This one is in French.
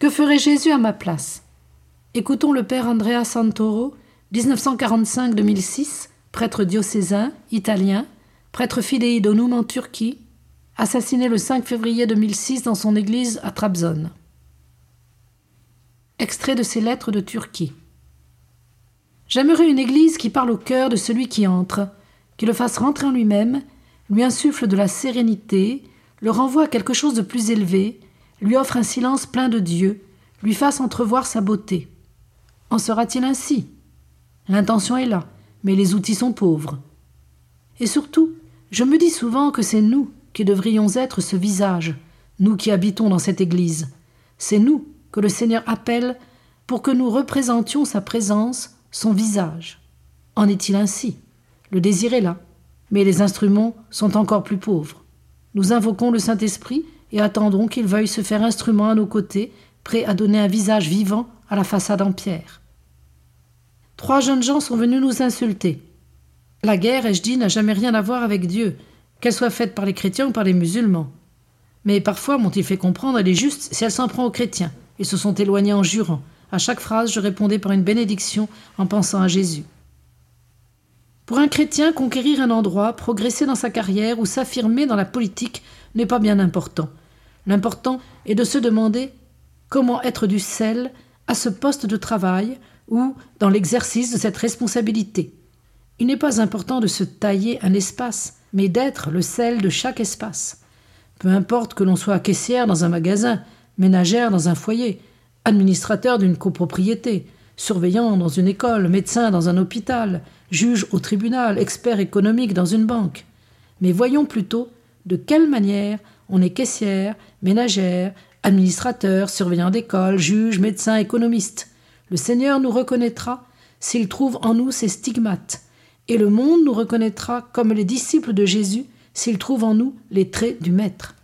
Que ferait Jésus à ma place? Écoutons le père Andrea Santoro, 1945-2006, prêtre diocésain, italien, prêtre fidei d'Onum en Turquie, assassiné le 5 février 2006 dans son église à Trabzon. Extrait de ses lettres de Turquie. J'aimerais une église qui parle au cœur de celui qui entre, qui le fasse rentrer en lui-même, lui insuffle de la sérénité, le renvoie à quelque chose de plus élevé, lui offre un silence plein de Dieu, lui fasse entrevoir sa beauté. En sera-t-il ainsi? L'intention est là, mais les outils sont pauvres. Et surtout, je me dis souvent que c'est nous qui devrions être ce visage, nous qui habitons dans cette Église. C'est nous que le Seigneur appelle pour que nous représentions sa présence, son visage. En est-il ainsi? Le désir est là, mais les instruments sont encore plus pauvres. Nous invoquons le Saint-Esprit et attendons qu'il veuille se faire instrument à nos côtés, prêt à donner un visage vivant à la façade en pierre. Trois jeunes gens sont venus nous insulter. La guerre, ai-je dit, n'a jamais rien à voir avec Dieu, qu'elle soit faite par les chrétiens ou par les musulmans. Mais parfois, m'ont-ils fait comprendre, elle est juste si elle s'en prend aux chrétiens. Ils se sont éloignés en jurant. À chaque phrase, je répondais par une bénédiction en pensant à Jésus. Pour un chrétien, conquérir un endroit, progresser dans sa carrière ou s'affirmer dans la politique n'est pas bien important. L'important est de se demander comment être du sel à ce poste de travail ou dans l'exercice de cette responsabilité. Il n'est pas important de se tailler un espace, mais d'être le sel de chaque espace. Peu importe que l'on soit caissière dans un magasin, ménagère dans un foyer, administrateur d'une copropriété, surveillant dans une école, médecin dans un hôpital, juge au tribunal, expert économique dans une banque. Mais voyons plutôt de quelle manière on est caissière, ménagère, administrateur, surveillant d'école, juge, médecin, économiste. Le Seigneur nous reconnaîtra s'il trouve en nous ses stigmates, et le monde nous reconnaîtra comme les disciples de Jésus s'il trouve en nous les traits du Maître.